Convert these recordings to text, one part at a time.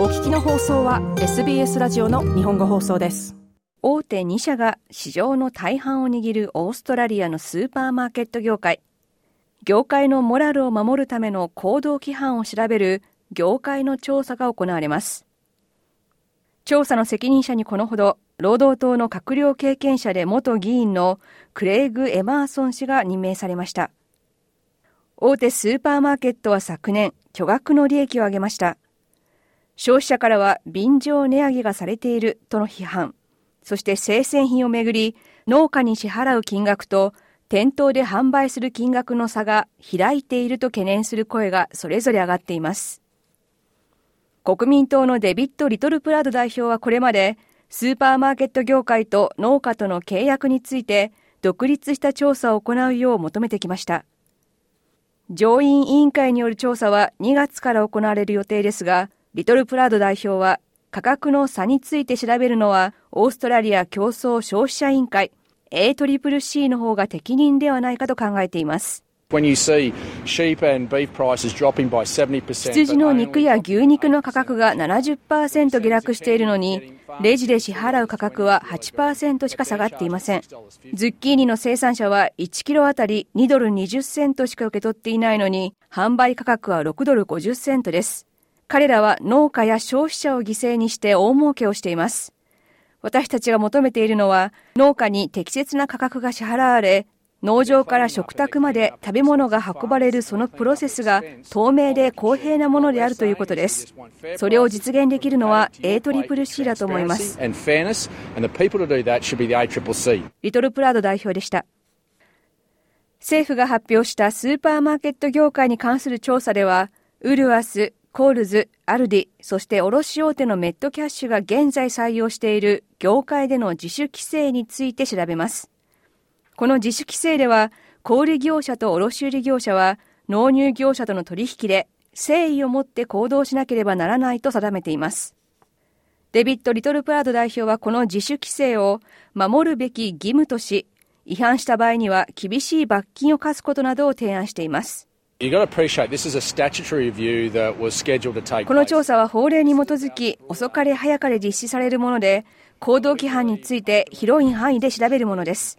お聞きの放送は SBS ラジオの日本語放送です。大手2社が市場の大半を握るオーストラリアのスーパーマーケット業界。業界のモラルを守るための行動規範を調べる業界の調査が行われます。調査の責任者にこのほど労働党の閣僚経験者で元議員のクレイグ・エマーソン氏が任命されました。大手スーパーマーケットは昨年巨額の利益を上げました。消費者からは便乗値上げがされているとの批判、そして生鮮品をめぐり農家に支払う金額と店頭で販売する金額の差が開いていると懸念する声がそれぞれ上がっています。国民党のデビッド・リトルプラド代表はこれまでスーパーマーケット業界と農家との契約について独立した調査を行うよう求めてきました。上院委員会による調査は2月から行われる予定ですが、リトルプラード代表は価格の差について調べるのはオーストラリア競争消費者委員会 ACCC の方が適任ではないかと考えています。羊の肉や牛肉の価格が70%下落しているのに、レジで支払う価格は8%しか下がっていません。ズッキーニの生産者は1キロあたり2ドル20セントしか受け取っていないのに、販売価格は6ドル50セントです。彼らは農家や消費者を犠牲にして大儲けをしています。私たちが求めているのは、農家に適切な価格が支払われ、農場から食卓まで食べ物が運ばれるそのプロセスが透明で公平なものであるということです。それを実現できるのは ACCC だと思います。リトルプラウド代表でした。政府が発表したスーパーマーケット業界に関する調査では、ウルワス、コールズ、アルディ、そして卸大手のメットキャッシュが現在採用している業界での自主規制について調べます。この自主規制では、小売業者と卸売業者は納入業者との取引で誠意を持って行動しなければならないと定めています。デビッド・リトルプラード代表はこの自主規制を守るべき義務とし、違反した場合には厳しい罰金を課すことなどを提案しています。この調査は法令に基づき遅かれ早かれ実施されるもので行動規範について広い範囲で調べるものです。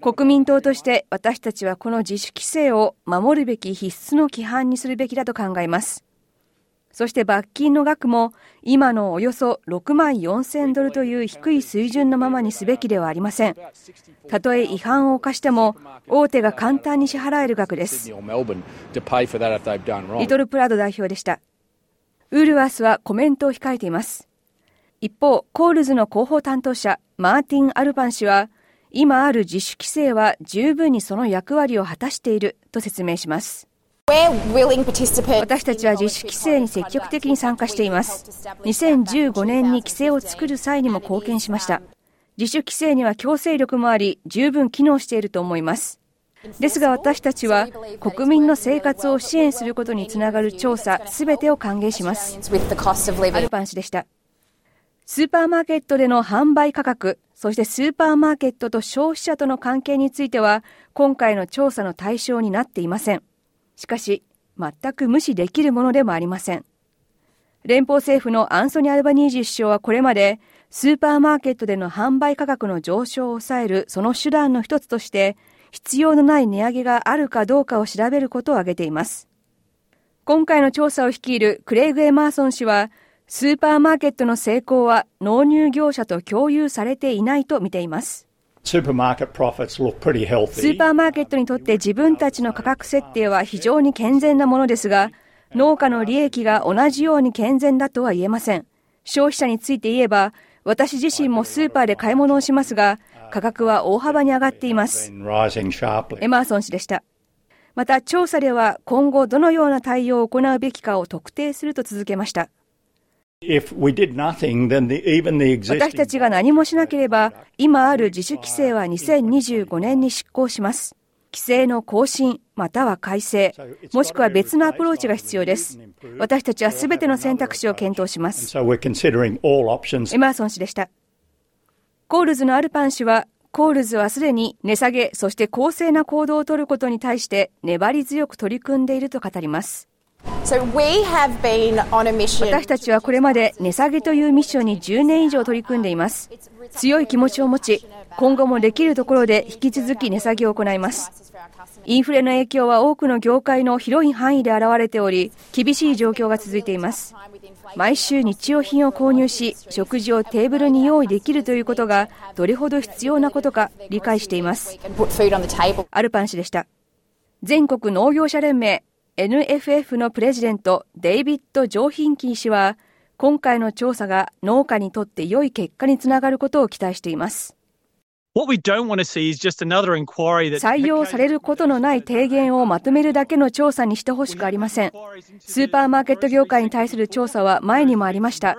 国民党として私たちはこの自主規制を守るべき必須の規範にするべきだと考えます。そして罰金の額も今のおよそ6万4000ドルという低い水準のままにすべきではありません。たとえ違反を犯しても大手が簡単に支払える額です。リトルプラド代表でした。ウールワースはコメントを控えています。一方、コールズの広報担当者マーティン・アルパン氏は今ある自主規制は十分にその役割を果たしていると説明します。私たちは自主規制に積極的に参加しています。2015年に規制を作る際にも貢献しました。自主規制には強制力もあり、十分機能していると思います。ですが私たちは国民の生活を支援することにつながる調査すべてを歓迎します。アルパン氏でした。スーパーマーケットでの販売価格、そしてスーパーマーケットと消費者との関係については、今回の調査の対象になっていません。しかし、全く無視できるものでもありません。連邦政府のアンソニー・アルバニージー首相はこれまで、スーパーマーケットでの販売価格の上昇を抑えるその手段の一つとして、必要のない値上げがあるかどうかを調べることを挙げています。今回の調査を率いるクレイグ・エマーソン氏は、スーパーマーケットの成功は納入業者と共有されていないと見ています。スーパーマーケットにとって自分たちの価格設定は非常に健全なものですが、農家の利益が同じように健全だとは言えません。消費者について言えば、私自身もスーパーで買い物をしますが、価格は大幅に上がっています。エマーソン氏でした。また調査では今後どのような対応を行うべきかを特定すると続けました。私たちが何もしなければ、今ある自主規制は2025年に執行します。規制の更新、または改正、もしくは別のアプローチが必要です。私たちはすべての選択肢を検討します。エマーソン氏でした。コールズのアルパン氏は、コールズはすでに値下げ、そして公正な行動をとることに対して粘り強く取り組んでいると語ります。私たちはこれまで値下げというミッションに10年以上取り組んでいます。強い気持ちを持ち、今後もできるところで引き続き値下げを行います。インフレの影響は多くの業界の広い範囲で現れており、厳しい状況が続いています。毎週日用品を購入し、食事をテーブルに用意できるということがどれほど必要なことか理解しています。アルパン氏でした。全国農業者連盟 NFF のプレジデントデイビッド・ジョーヒンキー氏は今回の調査が農家にとって良い結果につながることを期待しています。採用されることのない提言をまとめるだけの調査にしてほしくありません。スーパーマーケット業界に対する調査は前にもありました。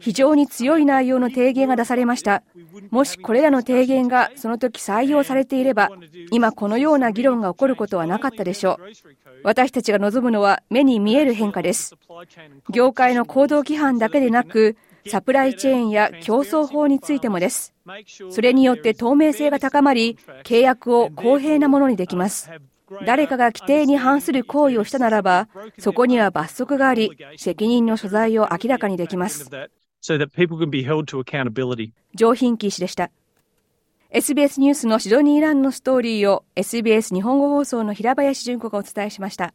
非常に強い内容の提言が出されました。もしこれらの提言がその時採用されていれば、今このような議論が起こることはなかったでしょう。私たちが望むのは目に見える変化です。業界の行動規範だけでなく、サプライチェーンや競争法についてもです。それによって透明性が高まり、契約を公平なものにできます。誰かが規定に反する行為をしたならば、そこには罰則があり、責任の所在を明らかにできます。上品騎士でした。SBS ニュースのシドニーランのストーリーを SBS 日本語放送の平林純子がお伝えしました。